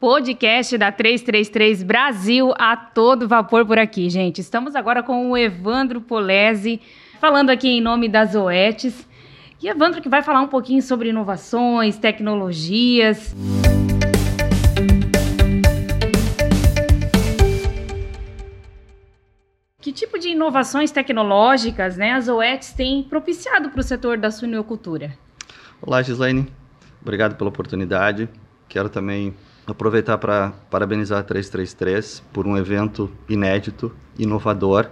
Podcast da 333 Brasil a todo vapor por aqui, gente. Estamos agora com o Evandro Polese, falando aqui em nome das OETs. E Evandro que vai falar um pouquinho sobre inovações, tecnologias. Que tipo de inovações tecnológicas né, as OETs têm propiciado para o setor da suinocultura? Olá, Gislaine. Obrigado pela oportunidade. Quero também aproveitar para parabenizar a 333 por um evento inédito, inovador.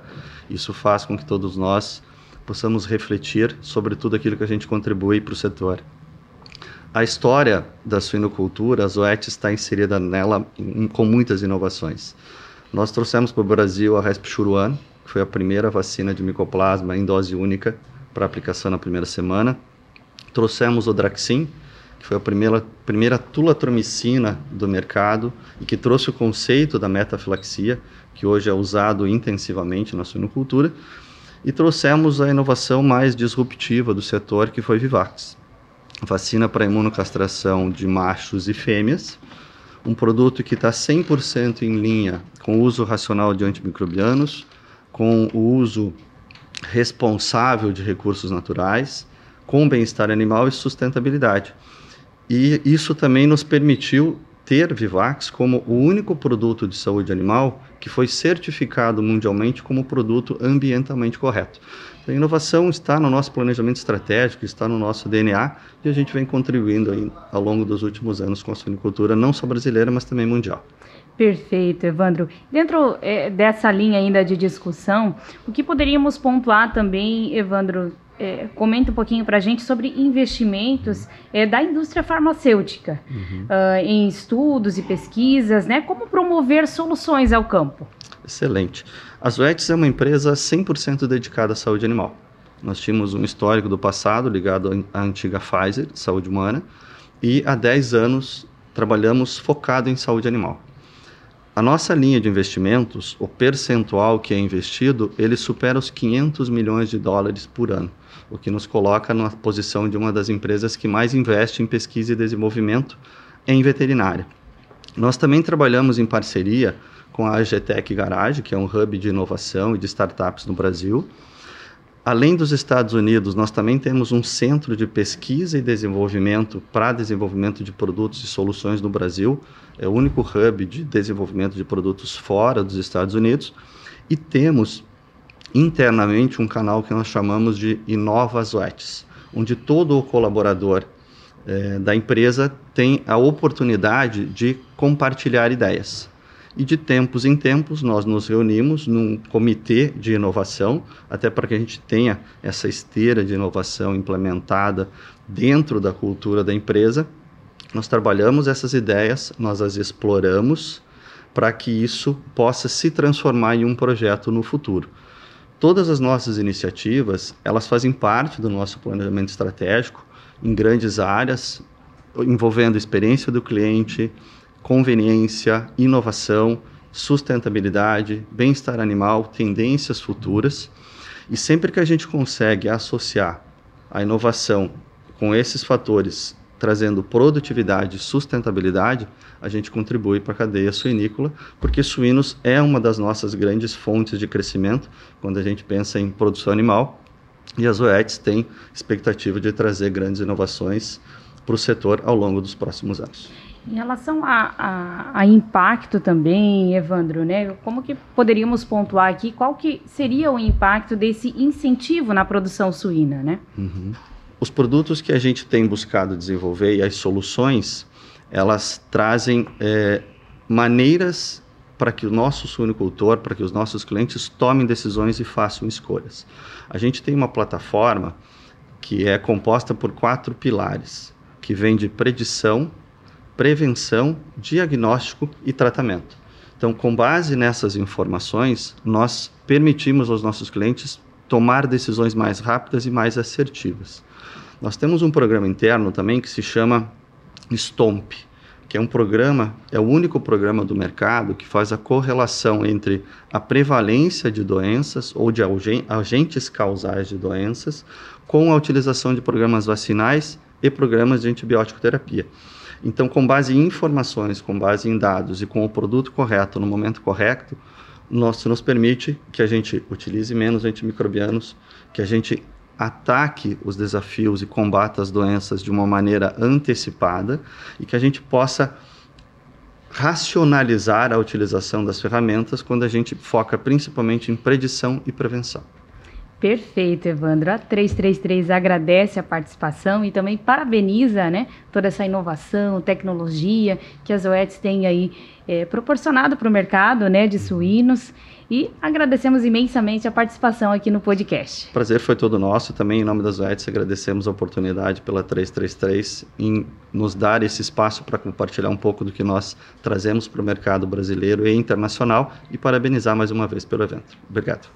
Isso faz com que todos nós possamos refletir sobre tudo aquilo que a gente contribui para o setor. A história da suinocultura, a Zoet está inserida nela com muitas inovações. Nós trouxemos para o Brasil a Resp-Churuan, que foi a primeira vacina de micoplasma em dose única para aplicação na primeira semana. Trouxemos o Draxin, que foi a primeira, primeira tulatromicina do mercado e que trouxe o conceito da metafilaxia, que hoje é usado intensivamente na suinocultura, e trouxemos a inovação mais disruptiva do setor, que foi Vivax. Vacina para imunocastração de machos e fêmeas, um produto que está 100% em linha com o uso racional de antimicrobianos, com o uso responsável de recursos naturais, com bem-estar animal e sustentabilidade. E isso também nos permitiu ter Vivax como o único produto de saúde animal que foi certificado mundialmente como produto ambientalmente correto. Então, a inovação está no nosso planejamento estratégico, está no nosso DNA e a gente vem contribuindo aí, ao longo dos últimos anos com a suinicultura, não só brasileira, mas também mundial. Perfeito, Evandro. Dentro é, dessa linha ainda de discussão, o que poderíamos pontuar também, Evandro, é, comenta um pouquinho para a gente sobre investimentos é, da indústria farmacêutica uhum. uh, em estudos e pesquisas, né? Como promover soluções ao campo? Excelente. A Zoetis é uma empresa 100% dedicada à saúde animal. Nós tínhamos um histórico do passado ligado à antiga Pfizer, saúde humana, e há 10 anos trabalhamos focado em saúde animal. A nossa linha de investimentos, o percentual que é investido, ele supera os 500 milhões de dólares por ano o que nos coloca na posição de uma das empresas que mais investe em pesquisa e desenvolvimento em veterinária. Nós também trabalhamos em parceria com a AGTEC Garage, que é um hub de inovação e de startups no Brasil. Além dos Estados Unidos, nós também temos um centro de pesquisa e desenvolvimento para desenvolvimento de produtos e soluções no Brasil. É o único hub de desenvolvimento de produtos fora dos Estados Unidos. E temos internamente um canal que nós chamamos de Inovas Wets, onde todo o colaborador é, da empresa tem a oportunidade de compartilhar ideias. E de tempos em tempos nós nos reunimos num comitê de inovação, até para que a gente tenha essa esteira de inovação implementada dentro da cultura da empresa. Nós trabalhamos essas ideias, nós as exploramos para que isso possa se transformar em um projeto no futuro. Todas as nossas iniciativas, elas fazem parte do nosso planejamento estratégico em grandes áreas, envolvendo experiência do cliente, conveniência, inovação, sustentabilidade, bem-estar animal, tendências futuras. E sempre que a gente consegue associar a inovação com esses fatores trazendo produtividade e sustentabilidade, a gente contribui para a cadeia suinícola, porque suínos é uma das nossas grandes fontes de crescimento quando a gente pensa em produção animal. E as OETs têm expectativa de trazer grandes inovações para o setor ao longo dos próximos anos. Em relação a, a, a, impacto também, Evandro, né? Como que poderíamos pontuar aqui qual que seria o impacto desse incentivo na produção suína, né? Uhum os produtos que a gente tem buscado desenvolver e as soluções, elas trazem é, maneiras para que o nosso suinicultor, para que os nossos clientes tomem decisões e façam escolhas. A gente tem uma plataforma que é composta por quatro pilares, que vem de predição, prevenção, diagnóstico e tratamento. Então, com base nessas informações, nós permitimos aos nossos clientes tomar decisões mais rápidas e mais assertivas. Nós temos um programa interno também que se chama STOMP, que é um programa, é o único programa do mercado que faz a correlação entre a prevalência de doenças ou de agentes causais de doenças com a utilização de programas vacinais e programas de antibiótico terapia. Então, com base em informações, com base em dados e com o produto correto no momento correto, nosso nos permite que a gente utilize menos antimicrobianos, que a gente ataque os desafios e combata as doenças de uma maneira antecipada e que a gente possa racionalizar a utilização das ferramentas quando a gente foca principalmente em predição e prevenção. Perfeito, Evandro. A 333 agradece a participação e também parabeniza né, toda essa inovação, tecnologia que as OETs têm aí é, proporcionado para o mercado né, de suínos. E agradecemos imensamente a participação aqui no podcast. Prazer foi todo nosso. Também, em nome das OETs, agradecemos a oportunidade pela 333 em nos dar esse espaço para compartilhar um pouco do que nós trazemos para o mercado brasileiro e internacional e parabenizar mais uma vez pelo evento. Obrigado.